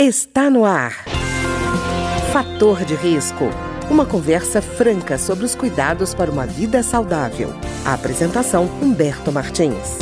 Está no ar. Fator de risco. Uma conversa franca sobre os cuidados para uma vida saudável. A apresentação Humberto Martins.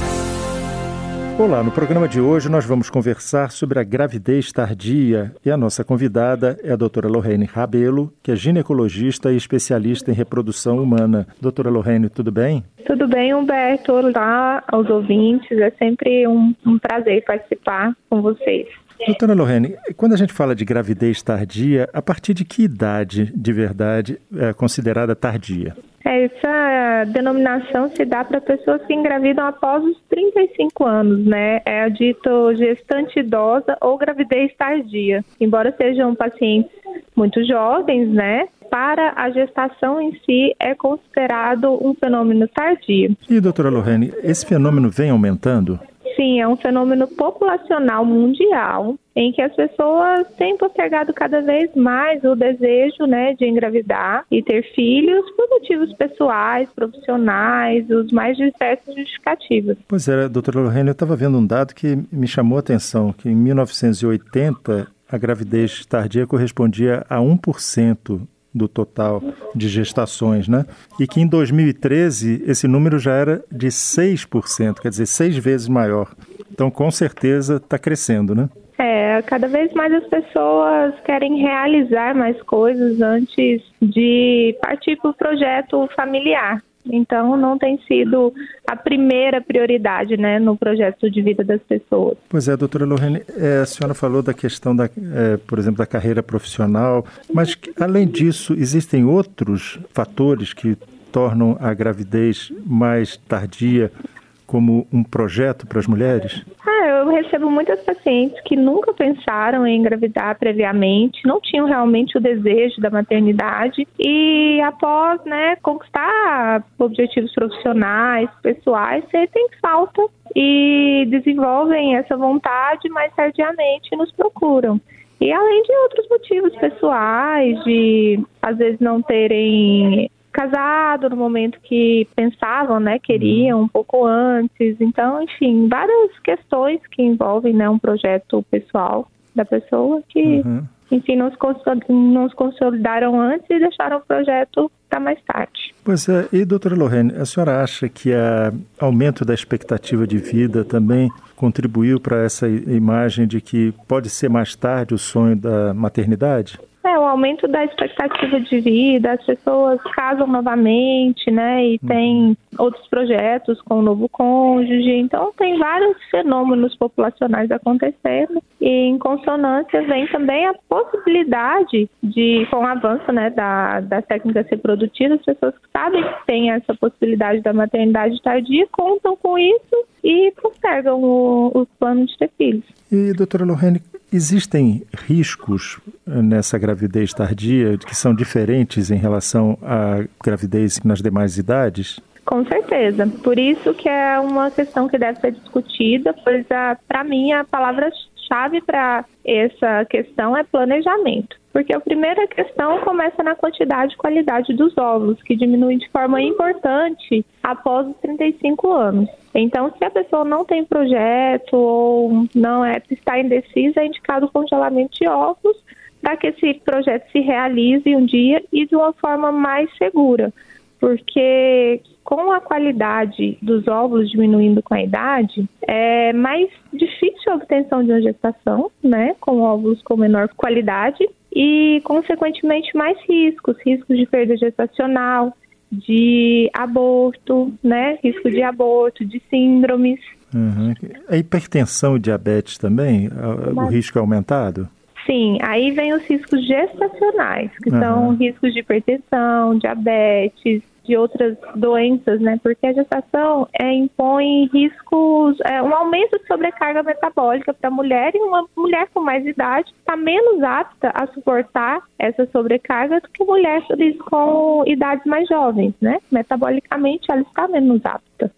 Olá, no programa de hoje nós vamos conversar sobre a gravidez tardia e a nossa convidada é a doutora Lorraine Rabelo, que é ginecologista e especialista em reprodução humana. Doutora Lorraine, tudo bem? Tudo bem, Humberto. Olá aos ouvintes. É sempre um, um prazer participar com vocês. Doutora Lorene, quando a gente fala de gravidez tardia, a partir de que idade, de verdade, é considerada tardia? Essa denominação se dá para pessoas que engravidam após os 35 anos, né? É dito gestante idosa ou gravidez tardia. Embora sejam pacientes muito jovens, né? Para a gestação em si é considerado um fenômeno tardio. E, doutora Lorene, esse fenômeno vem aumentando? Sim, é um fenômeno populacional mundial em que as pessoas têm postergado cada vez mais o desejo né, de engravidar e ter filhos por motivos pessoais, profissionais, os mais diversos justificativos. Pois é, doutora Lorena, eu estava vendo um dado que me chamou a atenção, que em 1980 a gravidez tardia correspondia a 1% do total de gestações, né? E que em 2013 esse número já era de 6%, quer dizer, seis vezes maior. Então, com certeza, está crescendo, né? É, cada vez mais as pessoas querem realizar mais coisas antes de partir para o projeto familiar. Então, não tem sido a primeira prioridade né, no projeto de vida das pessoas. Pois é, doutora Lorene, é, a senhora falou da questão, da, é, por exemplo, da carreira profissional, mas além disso, existem outros fatores que tornam a gravidez mais tardia como um projeto para as mulheres? Eu recebo muitas pacientes que nunca pensaram em engravidar previamente, não tinham realmente o desejo da maternidade e após, né, conquistar objetivos profissionais, pessoais, sentem falta e desenvolvem essa vontade mais tardiamente nos procuram. E além de outros motivos pessoais, de às vezes não terem casado no momento que pensavam, né, queriam um pouco antes. Então, enfim, várias questões que envolvem, né, um projeto pessoal da pessoa que, uhum. enfim, não se, não se consolidaram antes e deixaram o projeto para mais tarde. Pois é, e doutora Lorraine, a senhora acha que o aumento da expectativa de vida também contribuiu para essa imagem de que pode ser mais tarde o sonho da maternidade? É, o aumento da expectativa de vida, as pessoas casam novamente, né? E uhum. tem outros projetos com o novo cônjuge. Então, tem vários fenômenos populacionais acontecendo. E em consonância vem também a possibilidade de, com o avanço né, da, das técnicas reprodutivas, as pessoas que sabem que tem essa possibilidade da maternidade tardia contam com isso e postergam o, o plano de ter filhos. E, doutora Lorene, Existem riscos eh, nessa gravidez tardia que são diferentes em relação à gravidez nas demais idades? Com certeza. Por isso que é uma questão que deve ser discutida, pois para mim a palavra-chave para essa questão é planejamento. Porque a primeira questão começa na quantidade e qualidade dos óvulos, que diminui de forma importante após os 35 anos. Então, se a pessoa não tem projeto ou não é, está indecisa, é indicado o congelamento de óvulos para que esse projeto se realize um dia e de uma forma mais segura. Porque com a qualidade dos óvulos diminuindo com a idade, é mais difícil a obtenção de uma gestação, né, com óvulos com menor qualidade e, consequentemente, mais riscos, riscos de perda gestacional, de aborto, né? Risco de aborto, de síndromes. Uhum. A hipertensão e diabetes também, Mas... o risco é aumentado? Sim, aí vem os riscos gestacionais, que uhum. são riscos de hipertensão, diabetes, de outras doenças, né? Porque a gestação é, impõe riscos, é, um aumento de sobrecarga metabólica para a mulher e uma mulher com mais idade está menos apta a suportar essa sobrecarga do que mulheres com idades mais jovens, né? Metabolicamente ela está menos apta.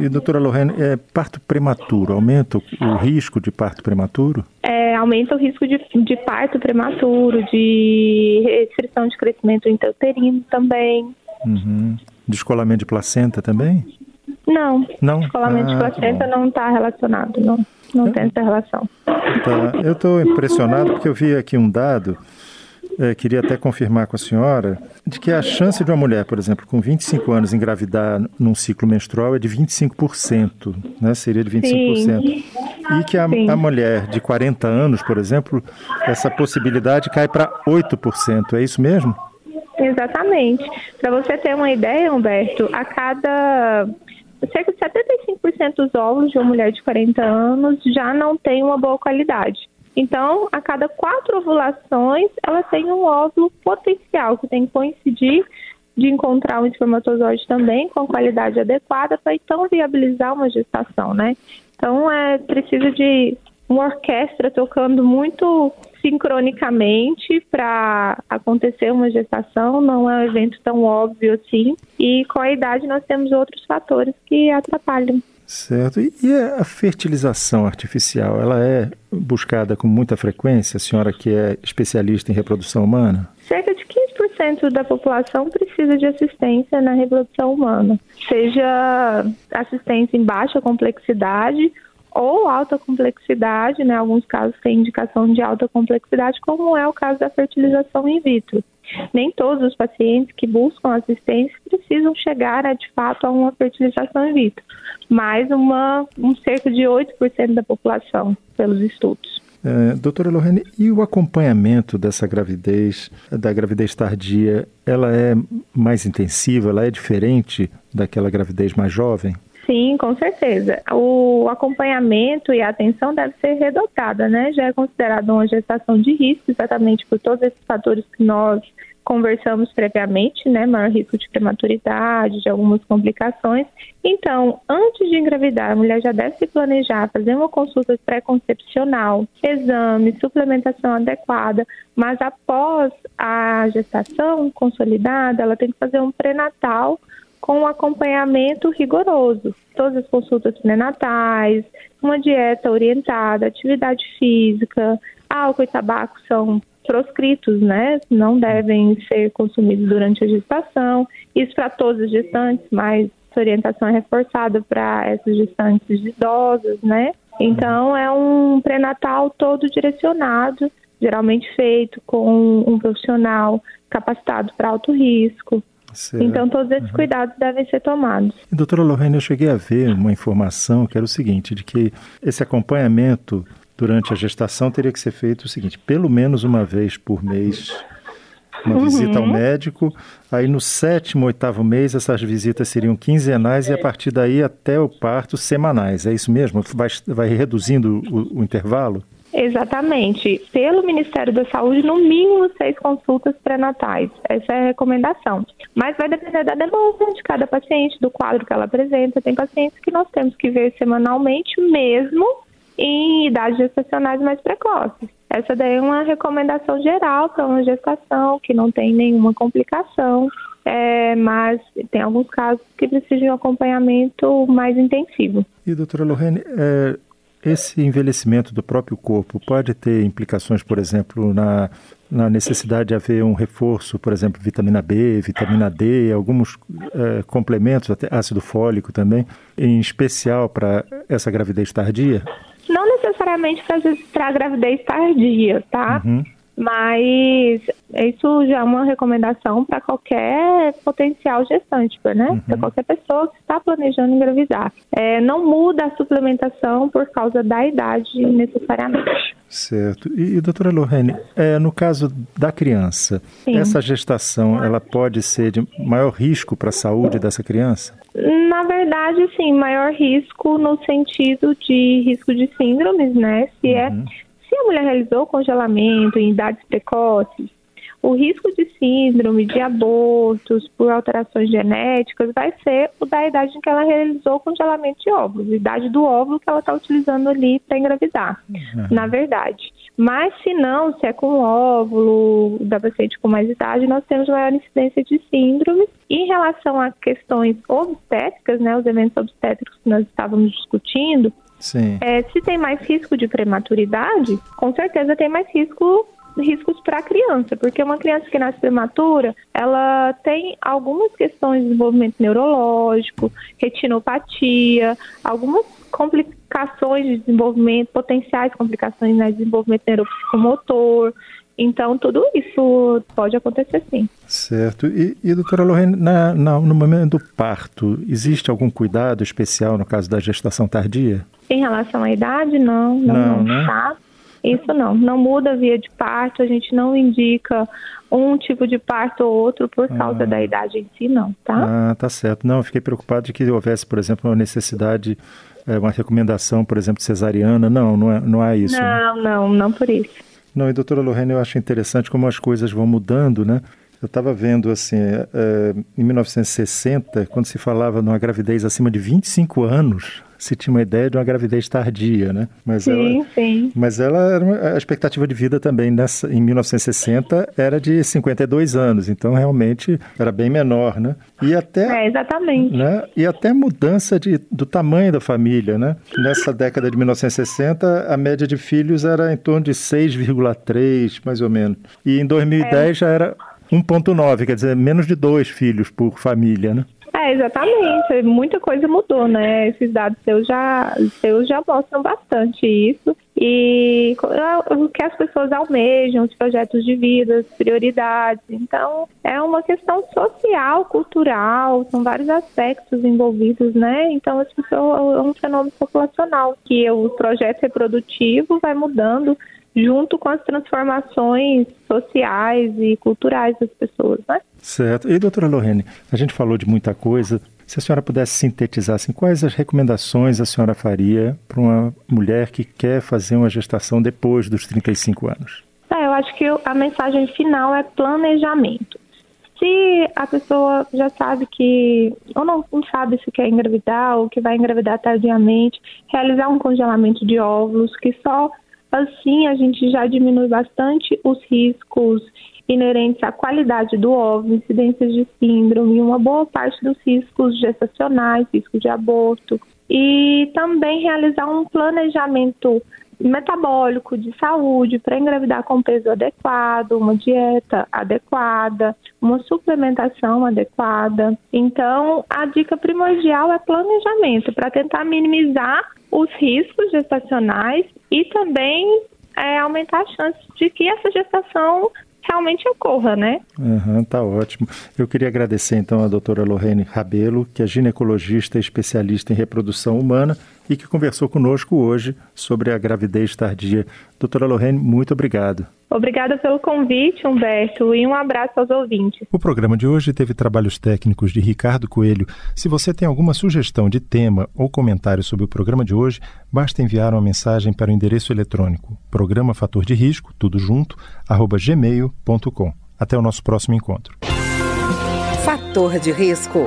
E doutora Lorraine, é, parto prematuro, aumenta o risco de parto prematuro? É, aumenta o risco de, de parto prematuro, de restrição de crescimento intrauterino também. Uhum. Descolamento de placenta também? Não. Não? Descolamento ah, de placenta não está relacionado, não. não tem essa relação. Tá. Eu estou impressionado porque eu vi aqui um dado é, queria até confirmar com a senhora, de que a chance de uma mulher, por exemplo, com 25 anos engravidar num ciclo menstrual é de 25%, né? Seria de 25%. Sim. E que a, a mulher de 40 anos, por exemplo, essa possibilidade cai para 8%. É isso mesmo? Exatamente. Para você ter uma ideia, Humberto, a cada cerca de 75% dos óvulos de uma mulher de 40 anos já não tem uma boa qualidade. Então, a cada quatro ovulações, ela tem um óvulo potencial, que tem que coincidir de encontrar um espermatozoide também com qualidade adequada para então viabilizar uma gestação, né? Então, é preciso de uma orquestra tocando muito sincronicamente para acontecer uma gestação, não é um evento tão óbvio assim. E com a idade nós temos outros fatores que atrapalham. Certo. E a fertilização artificial, ela é buscada com muita frequência, a senhora que é especialista em reprodução humana? Cerca de 15% da população precisa de assistência na reprodução humana, seja assistência em baixa complexidade ou alta complexidade, né? Alguns casos têm indicação de alta complexidade, como é o caso da fertilização in vitro. Nem todos os pacientes que buscam assistência precisam chegar a, de fato a uma fertilização in vitro, mas uma, um cerca de 8% da população, pelos estudos. É, doutora Lorene, e o acompanhamento dessa gravidez, da gravidez tardia, ela é mais intensiva, ela é diferente daquela gravidez mais jovem? Sim, com certeza. O acompanhamento e a atenção deve ser redotada, né? Já é considerado uma gestação de risco, exatamente por todos esses fatores que nós conversamos previamente, né? Maior risco de prematuridade, de algumas complicações. Então, antes de engravidar, a mulher já deve se planejar, fazer uma consulta pré-concepcional, exame, suplementação adequada, mas após a gestação consolidada, ela tem que fazer um pré-natal com um acompanhamento rigoroso. Todas as consultas pré-natais, uma dieta orientada, atividade física, álcool e tabaco são proscritos, né? Não devem ser consumidos durante a gestação. Isso para todas as gestantes, mas essa orientação é reforçada para essas gestantes idosas, né? Então é um pré-natal todo direcionado, geralmente feito com um profissional capacitado para alto risco, Certo. Então, todos esses uhum. cuidados devem ser tomados. doutora Lorraine, eu cheguei a ver uma informação que era o seguinte, de que esse acompanhamento durante a gestação teria que ser feito o seguinte, pelo menos uma vez por mês, uma uhum. visita ao médico, aí no sétimo, oitavo mês, essas visitas seriam quinzenais e a partir daí até o parto semanais, é isso mesmo? Vai, vai reduzindo o, o intervalo? Exatamente. Pelo Ministério da Saúde, no mínimo seis consultas pré-natais. Essa é a recomendação. Mas vai depender da demanda de cada paciente, do quadro que ela apresenta. Tem pacientes que nós temos que ver semanalmente, mesmo em idades gestacionais mais precoces. Essa daí é uma recomendação geral para uma gestação que não tem nenhuma complicação. É, mas tem alguns casos que precisam de um acompanhamento mais intensivo. E, doutora Lorraine, é, esse envelhecimento do próprio corpo pode ter implicações, por exemplo, na, na necessidade de haver um reforço, por exemplo, vitamina B, vitamina D, alguns é, complementos, até ácido fólico também, em especial para essa gravidez tardia? Não necessariamente para a gravidez tardia, tá? Uhum mas isso já é uma recomendação para qualquer potencial gestante, né? Uhum. Para qualquer pessoa que está planejando engravidar. É, não muda a suplementação por causa da idade necessariamente. Certo. E, e doutora Lorraine, é, no caso da criança, Sim. essa gestação ela pode ser de maior risco para a saúde dessa criança? Na verdade, sim, maior risco no sentido de risco de síndromes, né? Se é uhum. é a mulher realizou congelamento em idades precoces, o risco de síndrome, de abortos por alterações genéticas vai ser o da idade em que ela realizou o congelamento de óvulos, a idade do óvulo que ela está utilizando ali para engravidar, uhum. na verdade. Mas se não, se é com óvulo da paciente com mais idade, nós temos maior incidência de síndrome. Em relação a questões obstétricas, né, os eventos obstétricos que nós estávamos discutindo, é, se tem mais risco de prematuridade, com certeza tem mais risco riscos para a criança, porque uma criança que nasce prematura, ela tem algumas questões de desenvolvimento neurológico, retinopatia, algumas complicações de desenvolvimento, potenciais complicações né, de desenvolvimento neuropsicomotor. Então, tudo isso pode acontecer sim. Certo. E, e doutora Lorraine, na, na, no momento do parto, existe algum cuidado especial no caso da gestação tardia? Em relação à idade, não. Não, não, não né? tá. Isso não, não muda a via de parto, a gente não indica um tipo de parto ou outro por causa ah. da idade em si, não, tá? Ah, tá certo. Não, eu fiquei preocupado de que houvesse, por exemplo, uma necessidade, eh, uma recomendação, por exemplo, cesariana. Não, não é, não é isso. Né? Não, né? não, não por isso. Não, e doutora Lorena, eu acho interessante como as coisas vão mudando, né? Eu estava vendo, assim, é, em 1960, quando se falava numa gravidez acima de 25 anos, se tinha uma ideia de uma gravidez tardia, né? Mas sim, ela, sim. Mas ela era a expectativa de vida também nessa, em 1960 era de 52 anos, então realmente era bem menor, né? E até, é, exatamente. Né? E até mudança de, do tamanho da família, né? Nessa década de 1960, a média de filhos era em torno de 6,3, mais ou menos. E em 2010 é. já era 1,9, quer dizer, menos de dois filhos por família, né? É, exatamente. Muita coisa mudou, né? Esses dados seus já, seus já mostram bastante isso. E o que as pessoas almejam, os projetos de vida, as prioridades. Então, é uma questão social, cultural, são vários aspectos envolvidos, né? Então, as pessoas, é um fenômeno populacional, que o projeto reprodutivo vai mudando junto com as transformações sociais e culturais das pessoas, né? Certo. E doutora Lorene, a gente falou de muita coisa. Se a senhora pudesse sintetizar, assim, quais as recomendações a senhora faria para uma mulher que quer fazer uma gestação depois dos 35 anos? É, eu acho que a mensagem final é planejamento. Se a pessoa já sabe que, ou não, não sabe se quer engravidar, ou que vai engravidar tardiamente, realizar um congelamento de óvulos, que só Assim, a gente já diminui bastante os riscos inerentes à qualidade do óvulo, incidências de síndrome, uma boa parte dos riscos gestacionais, riscos de aborto. E também realizar um planejamento metabólico de saúde para engravidar com peso adequado, uma dieta adequada, uma suplementação adequada. Então, a dica primordial é planejamento para tentar minimizar os riscos gestacionais e também é, aumentar a chance de que essa gestação realmente ocorra, né? Uhum, tá ótimo. Eu queria agradecer então a doutora Lorraine Rabelo, que é ginecologista e especialista em reprodução humana e que conversou conosco hoje sobre a gravidez tardia. Doutora Lorraine, muito obrigado. Obrigada pelo convite, Humberto, e um abraço aos ouvintes. O programa de hoje teve trabalhos técnicos de Ricardo Coelho. Se você tem alguma sugestão de tema ou comentário sobre o programa de hoje, basta enviar uma mensagem para o endereço eletrônico programa fator de risco, tudo junto, arroba gmail.com. Até o nosso próximo encontro. Fator de risco,